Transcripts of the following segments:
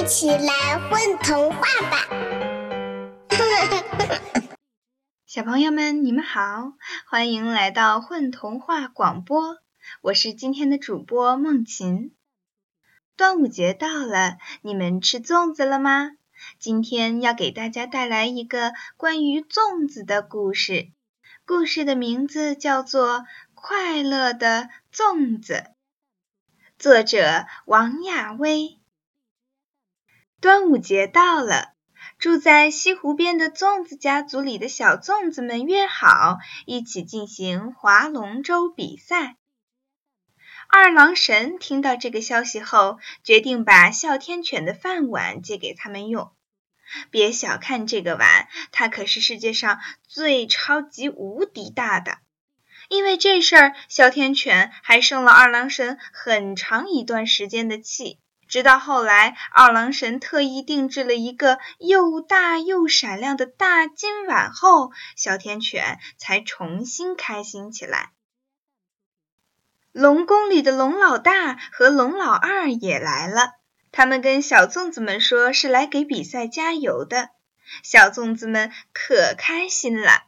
一起来混童话吧！小朋友们，你们好，欢迎来到混童话广播，我是今天的主播梦琴。端午节到了，你们吃粽子了吗？今天要给大家带来一个关于粽子的故事，故事的名字叫做《快乐的粽子》，作者王亚威。端午节到了，住在西湖边的粽子家族里的小粽子们约好一起进行划龙舟比赛。二郎神听到这个消息后，决定把哮天犬的饭碗借给他们用。别小看这个碗，它可是世界上最超级无敌大的。因为这事儿，哮天犬还生了二郎神很长一段时间的气。直到后来，二郎神特意定制了一个又大又闪亮的大金碗后，哮天犬才重新开心起来。龙宫里的龙老大和龙老二也来了，他们跟小粽子们说是来给比赛加油的。小粽子们可开心了。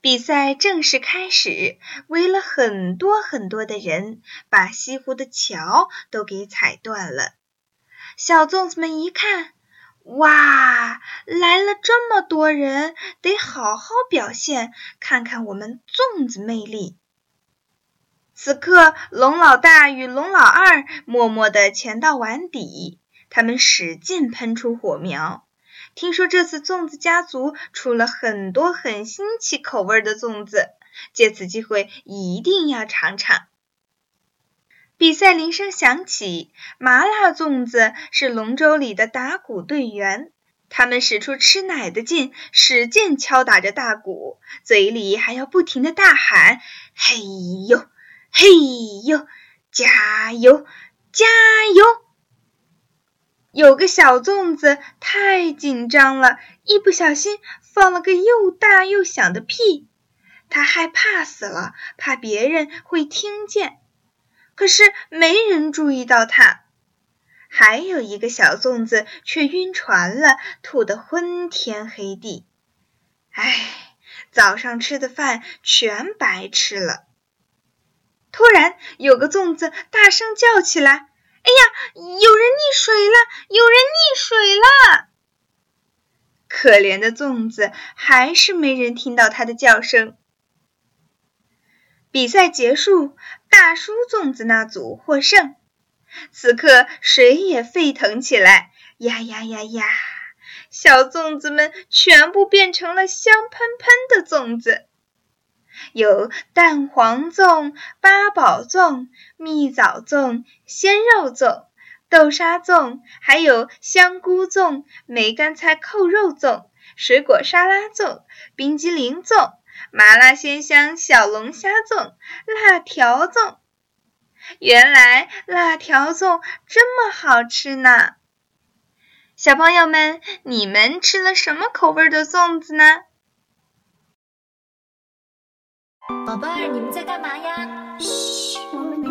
比赛正式开始，围了很多很多的人，把西湖的桥都给踩断了。小粽子们一看，哇，来了这么多人，得好好表现，看看我们粽子魅力。此刻，龙老大与龙老二默默地潜到碗底，他们使劲喷出火苗。听说这次粽子家族出了很多很新奇口味的粽子，借此机会一定要尝尝。比赛铃声响起，麻辣粽子是龙舟里的打鼓队员。他们使出吃奶的劲，使劲敲打着大鼓，嘴里还要不停的大喊：“嘿呦，嘿呦，加油，加油！”有个小粽子太紧张了，一不小心放了个又大又响的屁，他害怕死了，怕别人会听见。可是没人注意到他，还有一个小粽子却晕船了，吐得昏天黑地。唉，早上吃的饭全白吃了。突然，有个粽子大声叫起来：“哎呀，有人溺水了！有人溺水了！”可怜的粽子还是没人听到它的叫声。比赛结束，大叔粽子那组获胜。此刻水也沸腾起来，呀呀呀呀！小粽子们全部变成了香喷喷的粽子，有蛋黄粽、八宝粽、蜜枣粽、鲜肉粽、豆沙粽，还有香菇粽、梅干菜扣肉粽、水果沙拉粽、冰激凌粽。麻辣鲜香小龙虾粽、辣条粽，原来辣条粽这么好吃呢！小朋友们，你们吃了什么口味的粽子呢？宝贝儿，你们在干嘛呀？嘘，我们